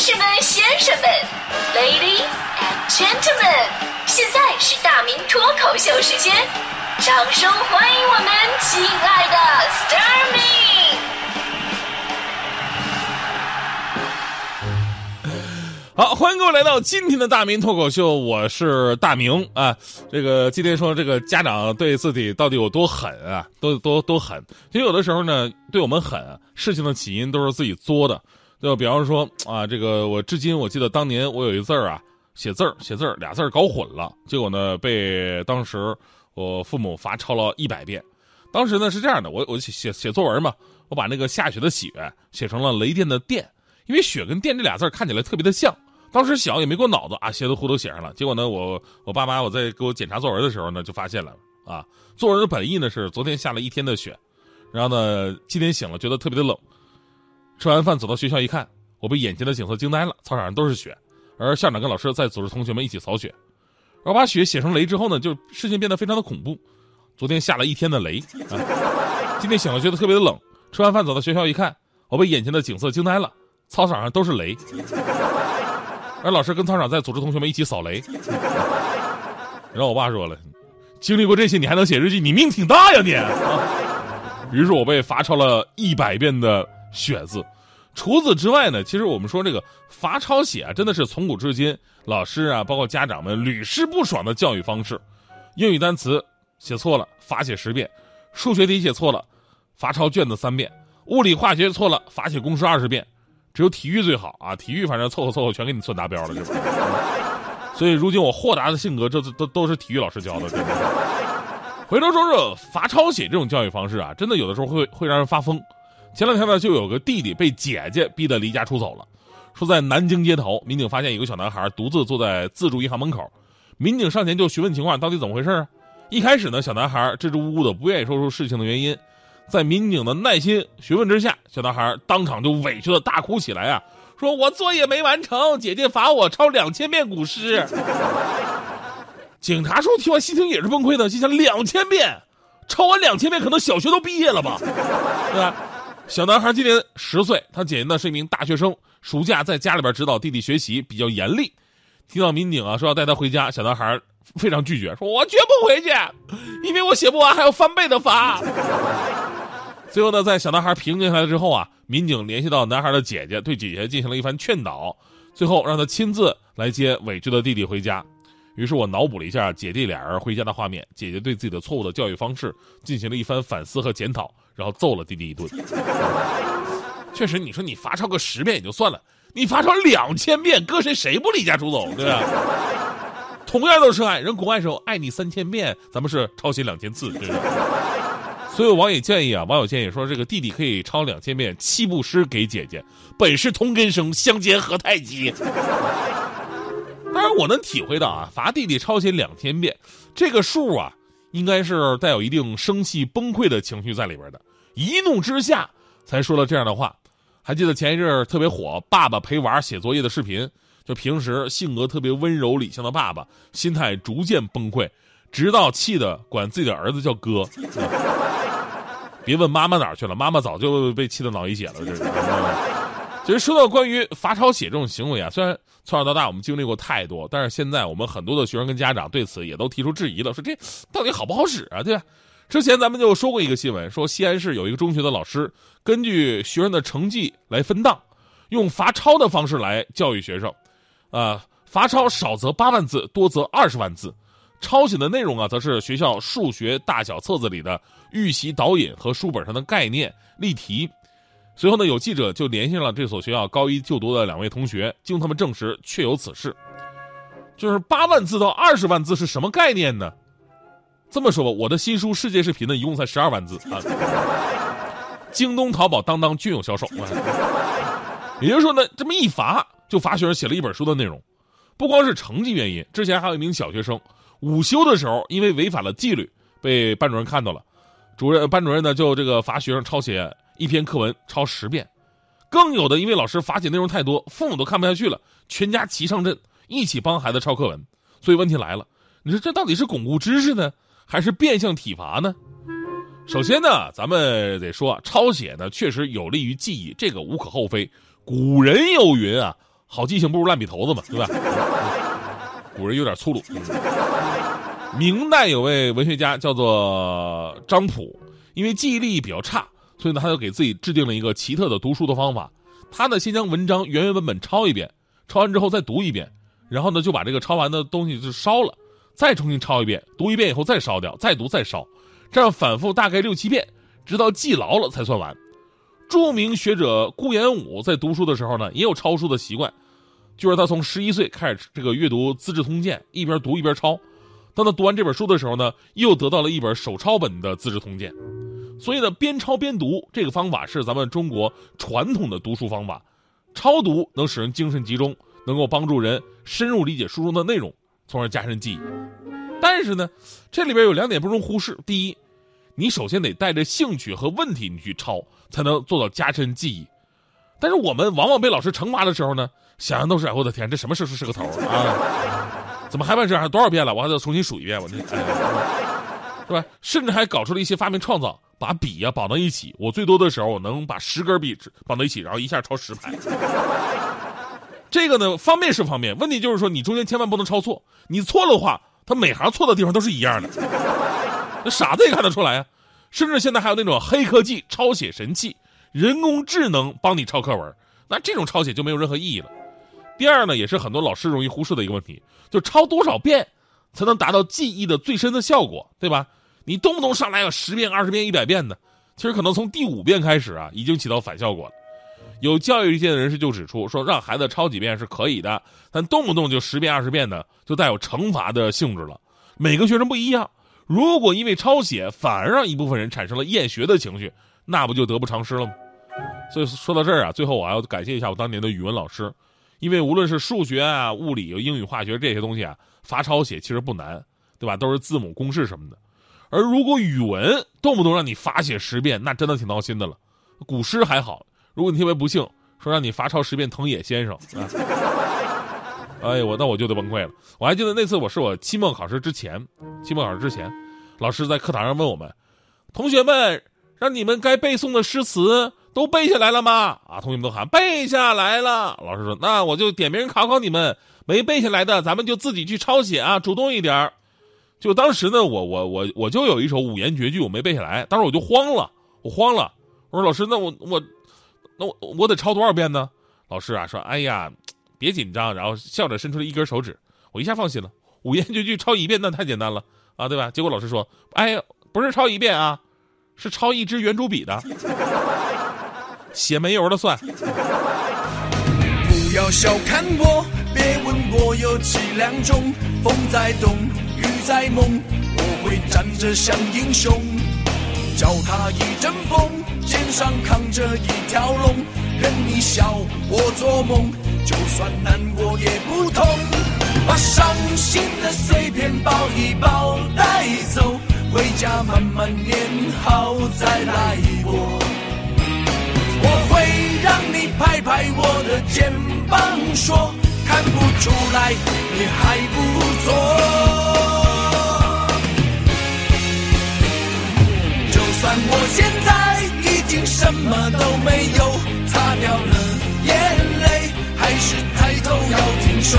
士们、先生们，Ladies and Gentlemen，现在是大明脱口秀时间，掌声欢迎我们亲爱的 s t a r m y 好，欢迎各位来到今天的大明脱口秀，我是大明啊。这个今天说这个家长对自己到底有多狠啊？多多多狠！其实有的时候呢，对我们狠，事情的起因都是自己作的。就比方说啊，这个我至今我记得当年我有一字儿啊，写字儿写字儿俩字儿搞混了，结果呢被当时我父母罚抄了一百遍。当时呢是这样的，我我写写作文嘛，我把那个下雪的雪写成了雷电的电，因为雪跟电这俩字看起来特别的像。当时小也没过脑子啊，写的糊涂写上了。结果呢，我我爸妈我在给我检查作文的时候呢，就发现了啊，作文的本意呢是昨天下了一天的雪，然后呢今天醒了觉得特别的冷。吃完饭走到学校一看，我被眼前的景色惊呆了。操场上都是雪，而校长跟老师在组织同学们一起扫雪。而把雪写成雷之后呢，就事情变得非常的恐怖。昨天下了一天的雷啊，今天醒了觉得特别的冷。吃完饭走到学校一看，我被眼前的景色惊呆了。操场上都是雷，而老师跟操场在组织同学们一起扫雷。然后我爸说了，经历过这些你还能写日记，你命挺大呀你。于是我被罚抄了一百遍的。血字，除此之外呢，其实我们说这个罚抄写啊，真的是从古至今老师啊，包括家长们屡试不爽的教育方式。英语单词写错了，罚写十遍；数学题写错了，罚抄卷子三遍；物理化学错了，罚写公式二十遍。只有体育最好啊，体育反正凑合凑合全给你算达标了，是吧？所以如今我豁达的性格，这都都是体育老师教的。回头说说罚抄写这种教育方式啊，真的有的时候会会让人发疯。前两天呢，就有个弟弟被姐姐逼得离家出走了。说在南京街头，民警发现一个小男孩独自坐在自助银行门口，民警上前就询问情况，到底怎么回事啊？一开始呢，小男孩支支吾吾的，不愿意说出事情的原因。在民警的耐心询问之下，小男孩当场就委屈的大哭起来啊，说我作业没完成，姐姐罚我抄两千遍古诗。警察叔听完心情也是崩溃的，心想两千遍，抄完两千遍，可能小学都毕业了吧，对吧？小男孩今年十岁，他姐姐呢是一名大学生，暑假在家里边指导弟弟学习，比较严厉。听到民警啊说要带他回家，小男孩非常拒绝，说我绝不回去，因为我写不完还要翻倍的罚。最后呢，在小男孩平静下来之后啊，民警联系到男孩的姐姐，对姐姐进行了一番劝导，最后让他亲自来接委屈的弟弟回家。于是我脑补了一下姐弟俩人回家的画面，姐姐对自己的错误的教育方式进行了一番反思和检讨。然后揍了弟弟一顿。确实，你说你罚抄个十遍也就算了，你罚抄两千遍，搁谁谁不离家出走，对吧？同样都是爱，人国外时候爱你三千遍，咱们是抄写两千次，对？所以网友建议啊，网友建议说，这个弟弟可以抄两千遍七步诗给姐姐，本是同根生，相煎何太急。我能体会到啊，罚弟弟抄写两千遍，这个数啊，应该是带有一定生气崩溃的情绪在里边的。一怒之下才说了这样的话，还记得前一阵特别火，爸爸陪娃写作业的视频。就平时性格特别温柔理性的爸爸，心态逐渐崩溃，直到气得管自己的儿子叫哥。别问妈妈哪儿去了，妈妈早就被气得脑溢血了。这是。其实说到关于罚抄写这种行为啊，虽然从小到大我们经历过太多，但是现在我们很多的学生跟家长对此也都提出质疑了，说这到底好不好使啊？对吧？之前咱们就说过一个新闻，说西安市有一个中学的老师，根据学生的成绩来分档，用罚抄的方式来教育学生，啊，罚抄少则八万字，多则二十万字，抄写的内容啊，则是学校数学大小册子里的预习导引和书本上的概念例题。随后呢，有记者就联系了这所学校高一就读的两位同学，经他们证实，确有此事。就是八万字到二十万字是什么概念呢？这么说吧，我的新书《世界视频》呢，一共才十二万字啊。京东、淘宝、当当均有销售。也就是说呢，这么一罚，就罚学生写了一本书的内容。不光是成绩原因，之前还有一名小学生，午休的时候因为违反了纪律，被班主任看到了。主任、班主任呢，就这个罚学生抄写一篇课文，抄十遍。更有的因为老师罚写内容太多，父母都看不下去了，全家齐上阵，一起帮孩子抄课文。所以问题来了，你说这到底是巩固知识呢？还是变相体罚呢？首先呢，咱们得说，抄写呢确实有利于记忆，这个无可厚非。古人有云啊，“好记性不如烂笔头子嘛，对吧？古人有点粗鲁。明代有位文学家叫做张溥，因为记忆力比较差，所以呢，他就给自己制定了一个奇特的读书的方法。他呢，先将文章原原本本抄一遍，抄完之后再读一遍，然后呢，就把这个抄完的东西就烧了，再重新抄一遍，读一遍以后再烧掉，再读再烧，这样反复大概六七遍，直到记牢了才算完。著名学者顾炎武在读书的时候呢，也有抄书的习惯，就是他从十一岁开始这个阅读《资治通鉴》，一边读一边抄。当他读完这本书的时候呢，又得到了一本手抄本的《资治通鉴》。所以呢，边抄边读这个方法是咱们中国传统的读书方法。抄读能使人精神集中，能够帮助人深入理解书中的内容，从而加深记忆。但是呢，这里边有两点不容忽视：第一，你首先得带着兴趣和问题你去抄，才能做到加深记忆。但是我们往往被老师惩罚的时候呢，想象都是我的天，这什么事是个头啊？怎么还办事？还多少遍了？我还得重新数一遍，我这，是吧？甚至还搞出了一些发明创造。把笔呀绑到一起，我最多的时候我能把十根笔绑到一起，然后一下抄十排。这个呢方便是方便，问题就是说你中间千万不能抄错，你错了话，它每行错的地方都是一样的，那傻子也看得出来啊。甚至现在还有那种黑科技抄写神器，人工智能帮你抄课文，那这种抄写就没有任何意义了。第二呢，也是很多老师容易忽视的一个问题，就抄多少遍才能达到记忆的最深的效果，对吧？你动不动上来要十遍、二十遍、一百遍的，其实可能从第五遍开始啊，已经起到反效果了。有教育界的人士就指出说，让孩子抄几遍是可以的，但动不动就十遍、二十遍的，就带有惩罚的性质了。每个学生不一样，如果因为抄写反而让一部分人产生了厌学的情绪，那不就得不偿失了吗？所以说到这儿啊，最后我还要感谢一下我当年的语文老师，因为无论是数学啊、物理、英语、化学这些东西啊，罚抄写其实不难，对吧？都是字母、公式什么的。而如果语文动不动让你罚写十遍，那真的挺闹心的了。古诗还好，如果你特别不幸说让你罚抄十遍《藤野先生》，啊，哎我那我就得崩溃了。我还记得那次我是我期末考试之前，期末考试之前，老师在课堂上问我们同学们，让你们该背诵的诗词都背下来了吗？啊，同学们都喊背下来了。老师说那我就点名考考你们，没背下来的咱们就自己去抄写啊，主动一点。就当时呢，我我我我就有一首五言绝句，我没背下来，当时我就慌了，我慌了，我说老师，那我我那我我得抄多少遍呢？老师啊说，哎呀，别紧张，然后笑着伸出了一根手指，我一下放心了，五言绝句抄一遍那太简单了啊，对吧？结果老师说，哎，不是抄一遍啊，是抄一支圆珠笔的，写没油的算。不要小看我，别问我有几两重，风在动。在梦，我会站着像英雄，脚踏一阵风，肩上扛着一条龙，任你笑我做梦，就算难过也不痛。把伤心的碎片抱一抱带走，回家慢慢念好再来过。我会让你拍拍我的肩膀，说看不出来你还不错。算我现在已经什么都没有，擦掉了眼泪，还是抬头要挺胸，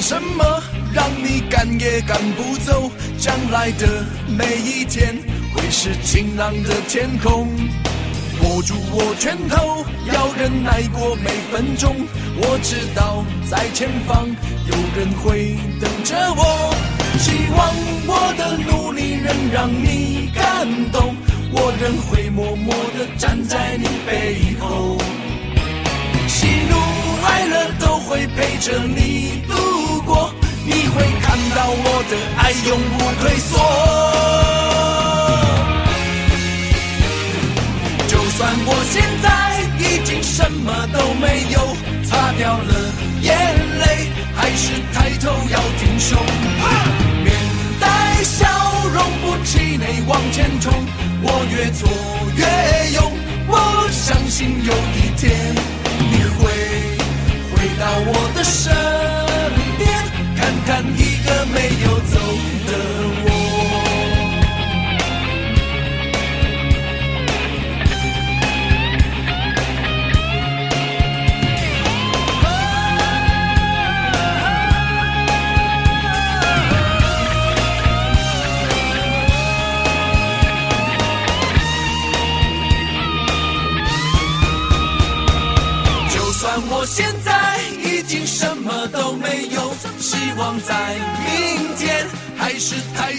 什么？让你赶也赶不走。将来的每一天会是晴朗的天空。握住我拳头，要忍耐过每分钟。我知道在前方有人会等着我。希望我的努力能让你感动，我仍会默默地站在你背后。会陪着你度过，你会看到我的爱永不退缩。就算我现在已经什么都没有，擦掉了眼泪，还是抬头要挺胸，面带笑容不气馁往前冲。是太